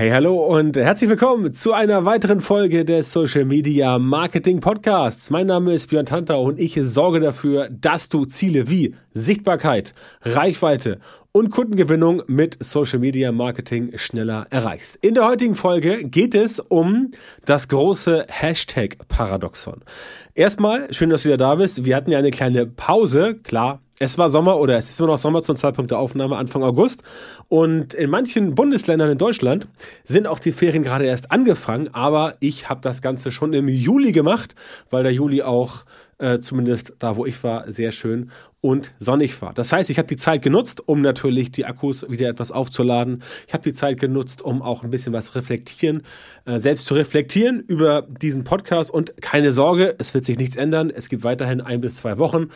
Hey, hallo und herzlich willkommen zu einer weiteren Folge des Social Media Marketing Podcasts. Mein Name ist Björn Tanter und ich sorge dafür, dass du Ziele wie Sichtbarkeit, Reichweite und Kundengewinnung mit Social Media Marketing schneller erreichst. In der heutigen Folge geht es um das große Hashtag Paradoxon. Erstmal, schön, dass du wieder da bist. Wir hatten ja eine kleine Pause, klar, es war Sommer oder es ist immer noch Sommer zum Zeitpunkt der Aufnahme, Anfang August. Und in manchen Bundesländern in Deutschland sind auch die Ferien gerade erst angefangen. Aber ich habe das Ganze schon im Juli gemacht, weil der Juli auch äh, zumindest da, wo ich war, sehr schön und sonnig war. Das heißt, ich habe die Zeit genutzt, um natürlich die Akkus wieder etwas aufzuladen. Ich habe die Zeit genutzt, um auch ein bisschen was reflektieren, äh, selbst zu reflektieren über diesen Podcast. Und keine Sorge, es wird sich nichts ändern. Es gibt weiterhin ein bis zwei Wochen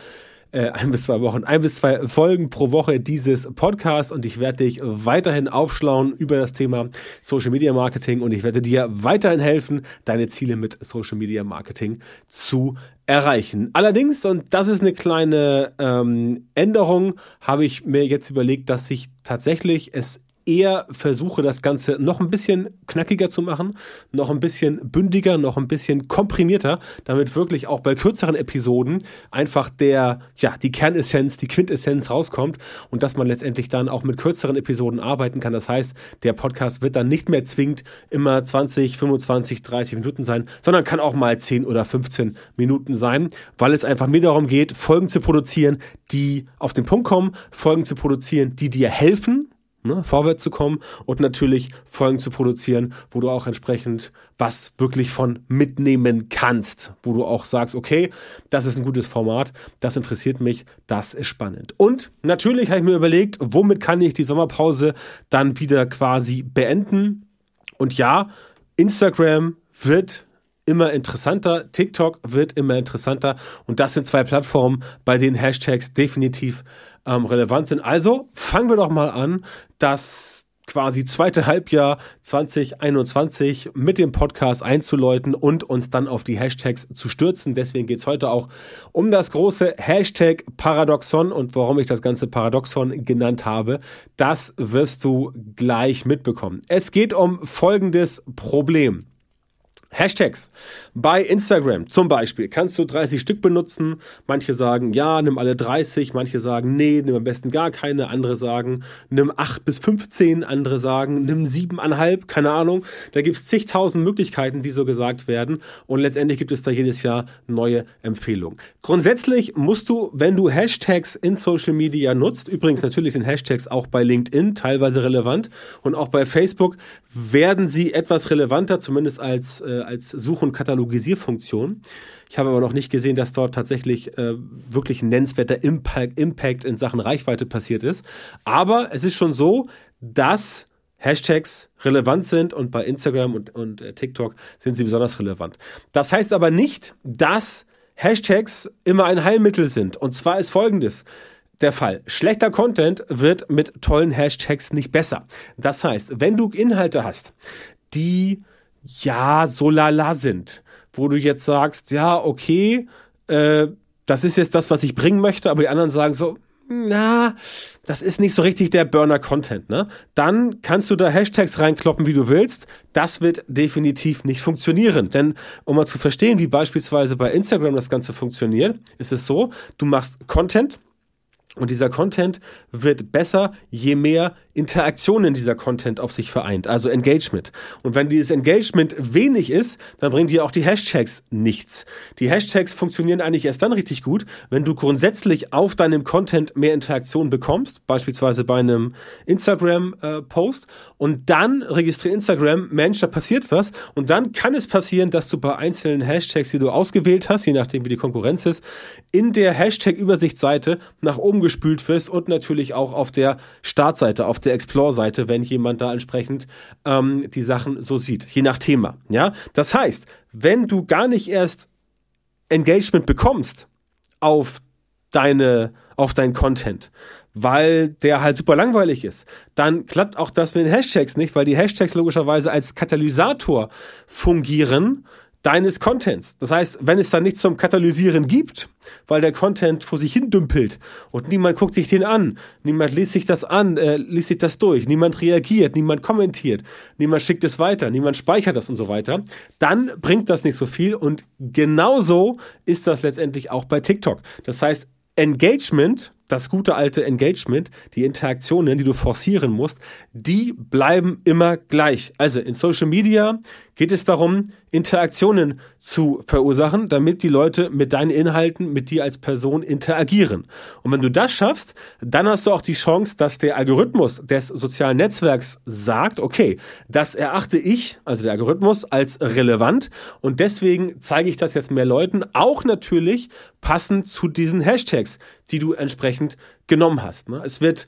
äh, ein bis zwei Wochen, ein bis zwei Folgen pro Woche dieses Podcasts und ich werde dich weiterhin aufschlauen über das Thema Social Media Marketing und ich werde dir weiterhin helfen, deine Ziele mit Social Media Marketing zu erreichen. Allerdings, und das ist eine kleine ähm, Änderung, habe ich mir jetzt überlegt, dass ich tatsächlich es eher versuche, das Ganze noch ein bisschen knackiger zu machen, noch ein bisschen bündiger, noch ein bisschen komprimierter, damit wirklich auch bei kürzeren Episoden einfach der, ja, die Kernessenz, die Quintessenz rauskommt und dass man letztendlich dann auch mit kürzeren Episoden arbeiten kann. Das heißt, der Podcast wird dann nicht mehr zwingend immer 20, 25, 30 Minuten sein, sondern kann auch mal 10 oder 15 Minuten sein, weil es einfach mir darum geht, Folgen zu produzieren, die auf den Punkt kommen, Folgen zu produzieren, die dir helfen, ne, vorwärts zu kommen und natürlich Folgen zu produzieren, wo du auch entsprechend was wirklich von mitnehmen kannst, wo du auch sagst, okay, das ist ein gutes Format, das interessiert mich, das ist spannend. Und natürlich habe ich mir überlegt, womit kann ich die Sommerpause dann wieder quasi beenden? Und ja, Instagram wird immer interessanter, TikTok wird immer interessanter und das sind zwei Plattformen, bei denen Hashtags definitiv ähm, relevant sind. Also fangen wir doch mal an, das quasi zweite Halbjahr 2021 mit dem Podcast einzuläuten und uns dann auf die Hashtags zu stürzen. Deswegen geht's heute auch um das große Hashtag Paradoxon und warum ich das ganze Paradoxon genannt habe. Das wirst du gleich mitbekommen. Es geht um folgendes Problem. Hashtags. Bei Instagram zum Beispiel kannst du 30 Stück benutzen. Manche sagen, ja, nimm alle 30. Manche sagen, nee, nimm am besten gar keine. Andere sagen, nimm 8 bis 15. Andere sagen, nimm 7,5. Keine Ahnung. Da gibt es zigtausend Möglichkeiten, die so gesagt werden. Und letztendlich gibt es da jedes Jahr neue Empfehlungen. Grundsätzlich musst du, wenn du Hashtags in Social Media nutzt, übrigens natürlich sind Hashtags auch bei LinkedIn teilweise relevant und auch bei Facebook werden sie etwas relevanter, zumindest als äh, als Such- und Katalogisierfunktion. Ich habe aber noch nicht gesehen, dass dort tatsächlich äh, wirklich ein nennenswerter Impact, Impact in Sachen Reichweite passiert ist. Aber es ist schon so, dass Hashtags relevant sind und bei Instagram und, und äh, TikTok sind sie besonders relevant. Das heißt aber nicht, dass Hashtags immer ein Heilmittel sind. Und zwar ist folgendes der Fall. Schlechter Content wird mit tollen Hashtags nicht besser. Das heißt, wenn du Inhalte hast, die ja so lala sind, wo du jetzt sagst, ja, okay, äh, das ist jetzt das, was ich bringen möchte, aber die anderen sagen so, na, das ist nicht so richtig der Burner-Content, ne? Dann kannst du da Hashtags reinkloppen, wie du willst. Das wird definitiv nicht funktionieren. Denn um mal zu verstehen, wie beispielsweise bei Instagram das Ganze funktioniert, ist es so, du machst Content, und dieser Content wird besser, je mehr Interaktionen dieser Content auf sich vereint, also Engagement. Und wenn dieses Engagement wenig ist, dann bringen dir auch die Hashtags nichts. Die Hashtags funktionieren eigentlich erst dann richtig gut, wenn du grundsätzlich auf deinem Content mehr Interaktion bekommst, beispielsweise bei einem Instagram-Post. Äh, und dann registriert Instagram, Mensch, da passiert was. Und dann kann es passieren, dass du bei einzelnen Hashtags, die du ausgewählt hast, je nachdem wie die Konkurrenz ist, in der Hashtag-Übersichtsseite nach oben gespült wirst und natürlich auch auf der Startseite, auf der Explore-Seite, wenn jemand da entsprechend ähm, die Sachen so sieht, je nach Thema. Ja, das heißt, wenn du gar nicht erst Engagement bekommst auf deine, auf dein Content, weil der halt super langweilig ist, dann klappt auch das mit den Hashtags nicht, weil die Hashtags logischerweise als Katalysator fungieren deines Contents. Das heißt, wenn es dann nichts zum Katalysieren gibt, weil der Content vor sich hin dümpelt und niemand guckt sich den an, niemand liest sich das an, äh, liest sich das durch, niemand reagiert, niemand kommentiert, niemand schickt es weiter, niemand speichert das und so weiter, dann bringt das nicht so viel und genauso ist das letztendlich auch bei TikTok. Das heißt, Engagement das gute alte Engagement, die Interaktionen, die du forcieren musst, die bleiben immer gleich. Also in Social Media geht es darum, Interaktionen zu verursachen, damit die Leute mit deinen Inhalten, mit dir als Person interagieren. Und wenn du das schaffst, dann hast du auch die Chance, dass der Algorithmus des sozialen Netzwerks sagt, okay, das erachte ich, also der Algorithmus, als relevant und deswegen zeige ich das jetzt mehr Leuten, auch natürlich passend zu diesen Hashtags, die du entsprechend genommen hast. Ne? Es wird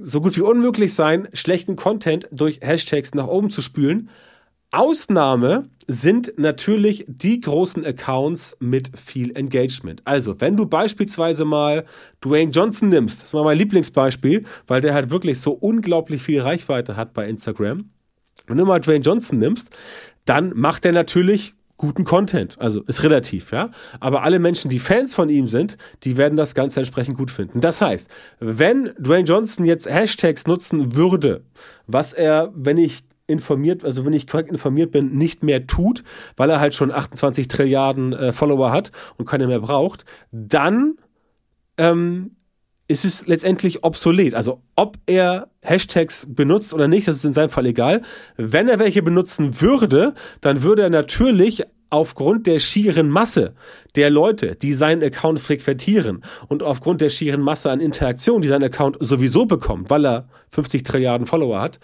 so gut wie unmöglich sein, schlechten Content durch Hashtags nach oben zu spülen. Ausnahme sind natürlich die großen Accounts mit viel Engagement. Also, wenn du beispielsweise mal Dwayne Johnson nimmst, das war mein Lieblingsbeispiel, weil der halt wirklich so unglaublich viel Reichweite hat bei Instagram. Wenn du mal Dwayne Johnson nimmst, dann macht er natürlich guten Content. Also ist relativ, ja. Aber alle Menschen, die Fans von ihm sind, die werden das Ganze entsprechend gut finden. Das heißt, wenn Dwayne Johnson jetzt Hashtags nutzen würde, was er, wenn ich informiert, also wenn ich korrekt informiert bin, nicht mehr tut, weil er halt schon 28 Trilliarden äh, Follower hat und keine mehr braucht, dann ähm, ist es letztendlich obsolet. Also ob er Hashtags benutzt oder nicht, das ist in seinem Fall egal. Wenn er welche benutzen würde, dann würde er natürlich aufgrund der schieren Masse der Leute, die seinen Account frequentieren und aufgrund der schieren Masse an Interaktion, die sein Account sowieso bekommt, weil er 50 Trilliarden Follower hat,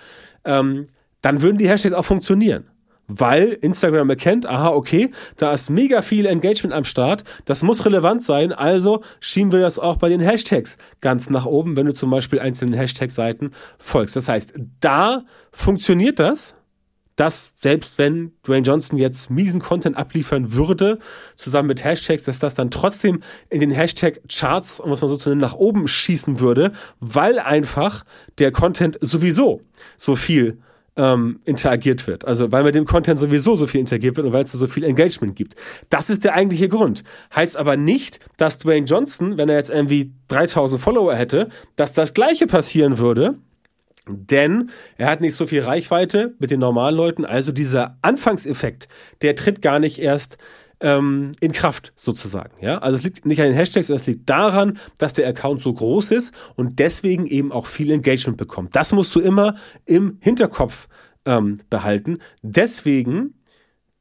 ähm, dann würden die Hashtags auch funktionieren. Weil Instagram erkennt, aha, okay, da ist mega viel Engagement am Start, das muss relevant sein, also schieben wir das auch bei den Hashtags ganz nach oben, wenn du zum Beispiel einzelnen Hashtag-Seiten folgst. Das heißt, da funktioniert das, dass selbst wenn Dwayne Johnson jetzt miesen Content abliefern würde, zusammen mit Hashtags, dass das dann trotzdem in den Hashtag-Charts, um es mal so zu nennen, nach oben schießen würde, weil einfach der Content sowieso so viel ähm, interagiert wird. Also weil mit dem Content sowieso so viel interagiert wird und weil es so viel Engagement gibt. Das ist der eigentliche Grund. Heißt aber nicht, dass Dwayne Johnson, wenn er jetzt irgendwie 3000 Follower hätte, dass das gleiche passieren würde. Denn er hat nicht so viel Reichweite mit den normalen Leuten. Also dieser Anfangseffekt, der tritt gar nicht erst ähm, in Kraft sozusagen. Ja? Also es liegt nicht an den Hashtags, es liegt daran, dass der Account so groß ist und deswegen eben auch viel Engagement bekommt. Das musst du immer im Hinterkopf ähm, behalten. Deswegen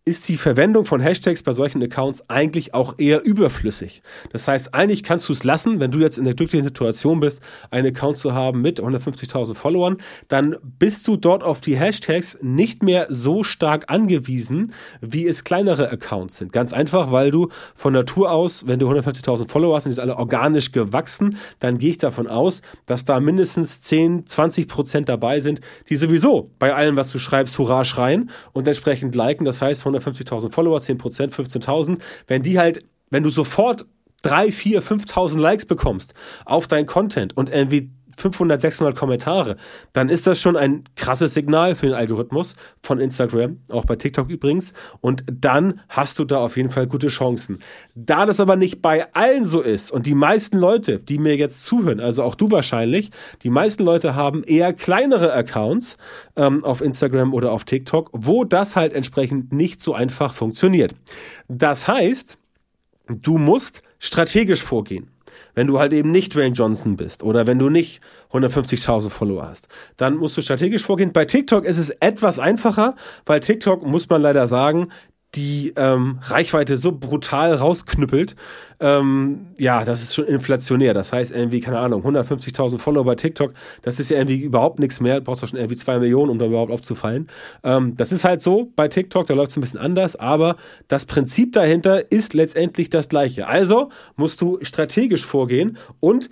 ist die Verwendung von Hashtags bei solchen Accounts eigentlich auch eher überflüssig. Das heißt, eigentlich kannst du es lassen, wenn du jetzt in der glücklichen Situation bist, einen Account zu haben mit 150.000 Followern, dann bist du dort auf die Hashtags nicht mehr so stark angewiesen, wie es kleinere Accounts sind. Ganz einfach, weil du von Natur aus, wenn du 150.000 Follower hast und die sind alle organisch gewachsen, dann gehe ich davon aus, dass da mindestens 10, 20 Prozent dabei sind, die sowieso bei allem, was du schreibst, Hurra schreien und entsprechend liken. Das heißt, 150.000 Follower, 10 Prozent, 15.000, wenn die halt, wenn du sofort 3, 4, 5.000 Likes bekommst auf dein Content und irgendwie 500, 600 Kommentare, dann ist das schon ein krasses Signal für den Algorithmus von Instagram, auch bei TikTok übrigens. Und dann hast du da auf jeden Fall gute Chancen. Da das aber nicht bei allen so ist und die meisten Leute, die mir jetzt zuhören, also auch du wahrscheinlich, die meisten Leute haben eher kleinere Accounts ähm, auf Instagram oder auf TikTok, wo das halt entsprechend nicht so einfach funktioniert. Das heißt, du musst strategisch vorgehen wenn du halt eben nicht Dwayne Johnson bist oder wenn du nicht 150.000 Follower hast, dann musst du strategisch vorgehen. Bei TikTok ist es etwas einfacher, weil TikTok, muss man leider sagen, die ähm, Reichweite so brutal rausknüppelt, ähm, ja, das ist schon inflationär. Das heißt irgendwie, keine Ahnung, 150.000 Follower bei TikTok, das ist ja irgendwie überhaupt nichts mehr. Du brauchst doch schon irgendwie zwei Millionen, um da überhaupt aufzufallen. Ähm, das ist halt so bei TikTok, da läuft es ein bisschen anders, aber das Prinzip dahinter ist letztendlich das gleiche. Also musst du strategisch vorgehen und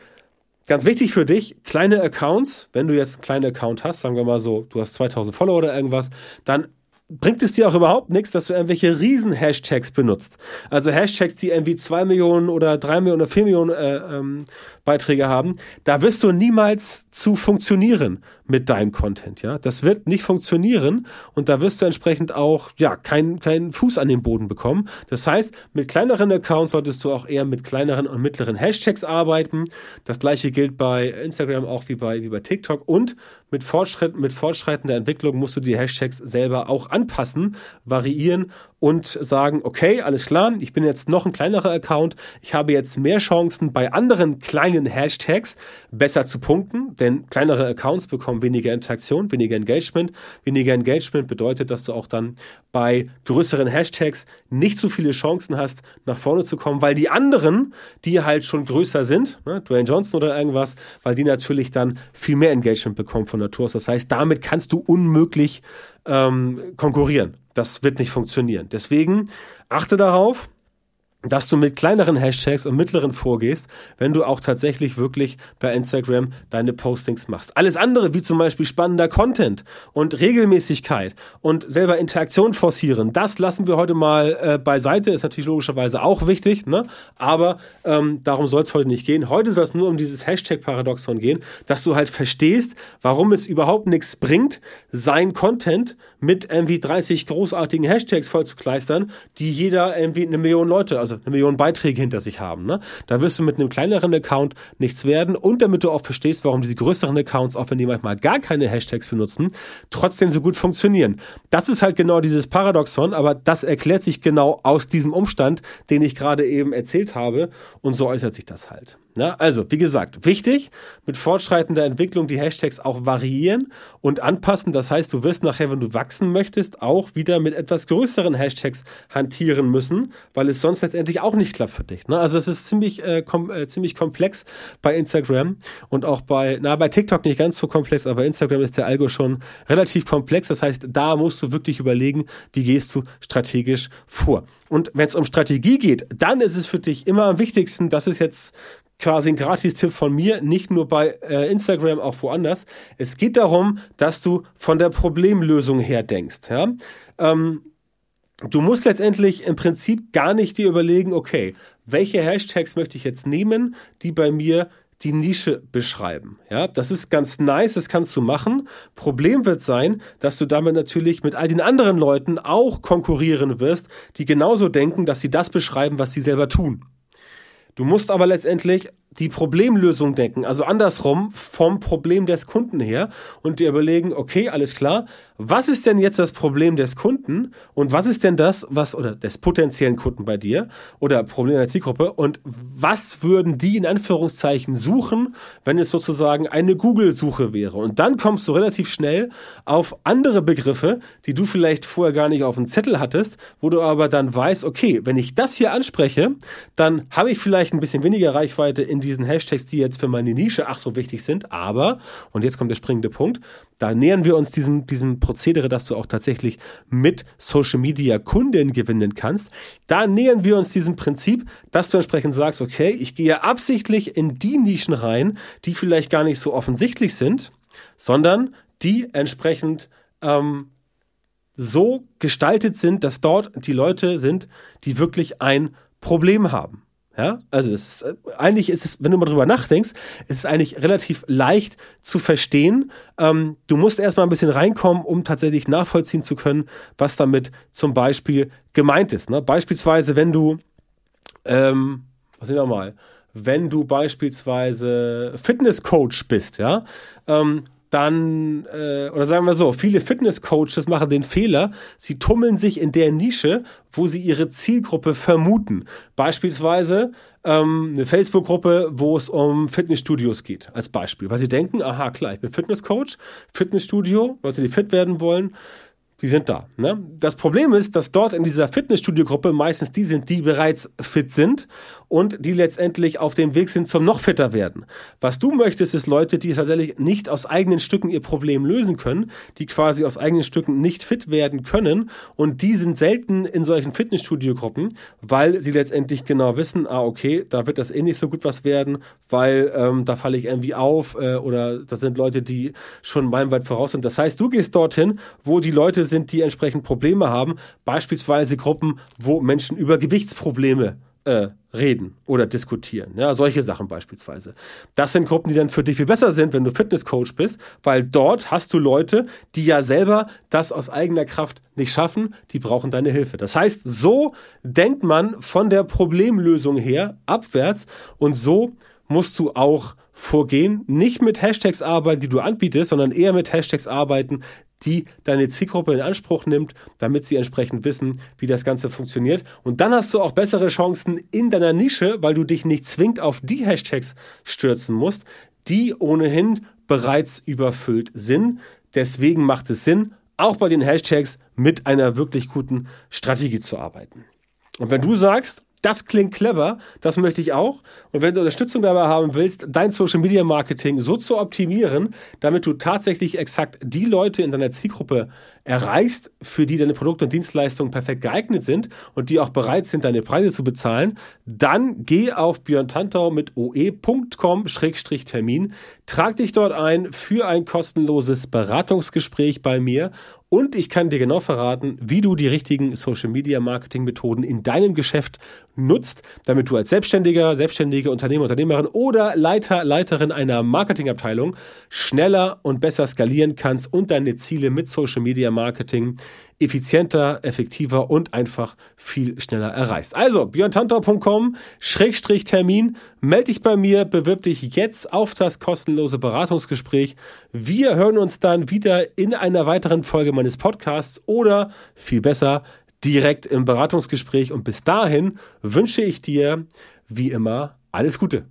Ganz wichtig für dich, kleine Accounts, wenn du jetzt einen kleinen Account hast, sagen wir mal so, du hast 2000 Follower oder irgendwas, dann bringt es dir auch überhaupt nichts, dass du irgendwelche Riesen-Hashtags benutzt. Also Hashtags, die irgendwie zwei Millionen oder drei Millionen oder vier Millionen äh, ähm, Beiträge haben. Da wirst du niemals zu funktionieren mit deinem Content. Ja, das wird nicht funktionieren und da wirst du entsprechend auch ja keinen keinen Fuß an den Boden bekommen. Das heißt, mit kleineren Accounts solltest du auch eher mit kleineren und mittleren Hashtags arbeiten. Das gleiche gilt bei Instagram auch wie bei wie bei TikTok und mit Fortschritt mit fortschreitender Entwicklung musst du die Hashtags selber auch anpassen, variieren und sagen, okay, alles klar, ich bin jetzt noch ein kleinerer Account, ich habe jetzt mehr Chancen bei anderen kleinen Hashtags besser zu punkten, denn kleinere Accounts bekommen weniger Interaktion, weniger Engagement. Weniger Engagement bedeutet, dass du auch dann bei größeren Hashtags nicht so viele Chancen hast, nach vorne zu kommen, weil die anderen, die halt schon größer sind, ne, Dwayne Johnson oder irgendwas, weil die natürlich dann viel mehr Engagement bekommen von Natur aus. Das heißt, damit kannst du unmöglich ähm, konkurrieren. Das wird nicht funktionieren. Deswegen achte darauf, dass du mit kleineren Hashtags und mittleren vorgehst, wenn du auch tatsächlich wirklich bei Instagram deine Postings machst. Alles andere, wie zum Beispiel spannender Content und Regelmäßigkeit und selber Interaktion forcieren, das lassen wir heute mal äh, beiseite. Ist natürlich logischerweise auch wichtig, ne? aber ähm, darum soll es heute nicht gehen. Heute soll es nur um dieses Hashtag-Paradoxon gehen, dass du halt verstehst, warum es überhaupt nichts bringt, sein Content mit irgendwie 30 großartigen Hashtags voll zu kleistern, die jeder irgendwie eine Million Leute, also eine Million Beiträge hinter sich haben. Ne? Da wirst du mit einem kleineren Account nichts werden und damit du auch verstehst, warum diese größeren Accounts, auch wenn die manchmal gar keine Hashtags benutzen, trotzdem so gut funktionieren. Das ist halt genau dieses Paradoxon, aber das erklärt sich genau aus diesem Umstand, den ich gerade eben erzählt habe und so äußert sich das halt. Ja, also, wie gesagt, wichtig, mit fortschreitender Entwicklung die Hashtags auch variieren und anpassen. Das heißt, du wirst nachher, wenn du wachsen möchtest, auch wieder mit etwas größeren Hashtags hantieren müssen, weil es sonst letztendlich auch nicht klappt für dich. Ne? Also es ist ziemlich, äh, kom äh, ziemlich komplex bei Instagram und auch bei, na, bei TikTok nicht ganz so komplex, aber bei Instagram ist der Algo schon relativ komplex. Das heißt, da musst du wirklich überlegen, wie gehst du strategisch vor. Und wenn es um Strategie geht, dann ist es für dich immer am wichtigsten, das ist jetzt quasi ein Gratis-Tipp von mir, nicht nur bei äh, Instagram, auch woanders. Es geht darum, dass du von der Problemlösung her denkst. Ja? Ähm, du musst letztendlich im Prinzip gar nicht dir überlegen, okay, welche Hashtags möchte ich jetzt nehmen, die bei mir die Nische beschreiben. Ja, das ist ganz nice, das kannst du machen. Problem wird sein, dass du damit natürlich mit all den anderen Leuten auch konkurrieren wirst, die genauso denken, dass sie das beschreiben, was sie selber tun. Du musst aber letztendlich die Problemlösung denken, also andersrum vom Problem des Kunden her und dir überlegen, okay, alles klar, was ist denn jetzt das Problem des Kunden und was ist denn das, was oder des potenziellen Kunden bei dir oder Problem der Zielgruppe und was würden die in Anführungszeichen suchen, wenn es sozusagen eine Google-Suche wäre? Und dann kommst du relativ schnell auf andere Begriffe, die du vielleicht vorher gar nicht auf dem Zettel hattest, wo du aber dann weißt, okay, wenn ich das hier anspreche, dann habe ich vielleicht ein bisschen weniger Reichweite in die diesen Hashtags, die jetzt für meine Nische ach so wichtig sind. Aber, und jetzt kommt der springende Punkt, da nähern wir uns diesem, diesem Prozedere, dass du auch tatsächlich mit Social Media Kunden gewinnen kannst. Da nähern wir uns diesem Prinzip, dass du entsprechend sagst, okay, ich gehe absichtlich in die Nischen rein, die vielleicht gar nicht so offensichtlich sind, sondern die entsprechend ähm, so gestaltet sind, dass dort die Leute sind, die wirklich ein Problem haben. Ja, also das ist, äh, eigentlich ist es, wenn du mal drüber nachdenkst, ist es eigentlich relativ leicht zu verstehen. Ähm, du musst erstmal ein bisschen reinkommen, um tatsächlich nachvollziehen zu können, was damit zum Beispiel gemeint ist. Ne? Beispielsweise, wenn du, ähm, was sehen wir mal, wenn du beispielsweise Fitnesscoach bist, ja, ähm, dann, äh, oder sagen wir so, viele Fitnesscoaches machen den Fehler, sie tummeln sich in der Nische, wo sie ihre Zielgruppe vermuten. Beispielsweise ähm, eine Facebook-Gruppe, wo es um Fitnessstudios geht, als Beispiel. Weil sie denken, aha, klar, ich bin Fitnesscoach, Fitnessstudio, Leute, die fit werden wollen, die sind da. Ne? Das Problem ist, dass dort in dieser Fitnessstudio-Gruppe meistens die sind, die bereits fit sind und die letztendlich auf dem Weg sind zum noch fitter werden. Was du möchtest, ist Leute, die tatsächlich nicht aus eigenen Stücken ihr Problem lösen können, die quasi aus eigenen Stücken nicht fit werden können und die sind selten in solchen Fitnessstudio-Gruppen, weil sie letztendlich genau wissen, ah okay, da wird das eh nicht so gut was werden, weil ähm, da falle ich irgendwie auf äh, oder das sind Leute, die schon meilenweit voraus sind. Das heißt, du gehst dorthin, wo die Leute sind, die entsprechend Probleme haben, beispielsweise Gruppen, wo Menschen über Gewichtsprobleme äh, reden oder diskutieren. Ja, solche Sachen beispielsweise. Das sind Gruppen, die dann für dich viel besser sind, wenn du Fitnesscoach bist, weil dort hast du Leute, die ja selber das aus eigener Kraft nicht schaffen, die brauchen deine Hilfe. Das heißt, so denkt man von der Problemlösung her abwärts und so musst du auch vorgehen, nicht mit Hashtags arbeiten, die du anbietest, sondern eher mit Hashtags arbeiten, die deine Zielgruppe in Anspruch nimmt, damit sie entsprechend wissen, wie das Ganze funktioniert. Und dann hast du auch bessere Chancen in deiner Nische, weil du dich nicht zwingend auf die Hashtags stürzen musst, die ohnehin bereits überfüllt sind. Deswegen macht es Sinn, auch bei den Hashtags mit einer wirklich guten Strategie zu arbeiten. Und wenn du sagst, das klingt clever, das möchte ich auch. Und wenn du Unterstützung dabei haben willst, dein Social Media Marketing so zu optimieren, damit du tatsächlich exakt die Leute in deiner Zielgruppe erreichst, für die deine Produkte und Dienstleistungen perfekt geeignet sind und die auch bereit sind, deine Preise zu bezahlen, dann geh auf björntantau mit oe.com-termin, trag dich dort ein für ein kostenloses Beratungsgespräch bei mir und ich kann dir genau verraten, wie du die richtigen Social Media Marketing Methoden in deinem Geschäft nutzt, damit du als Selbstständiger, selbstständige Unternehmer, Unternehmerin oder Leiter, Leiterin einer Marketingabteilung schneller und besser skalieren kannst und deine Ziele mit Social Media Marketing effizienter, effektiver und einfach viel schneller erreichst. Also björntantau.com Schrägstrich Termin, melde dich bei mir, bewirb dich jetzt auf das kostenlose Beratungsgespräch. Wir hören uns dann wieder in einer weiteren Folge meines Podcasts oder viel besser direkt im Beratungsgespräch und bis dahin wünsche ich dir wie immer alles Gute.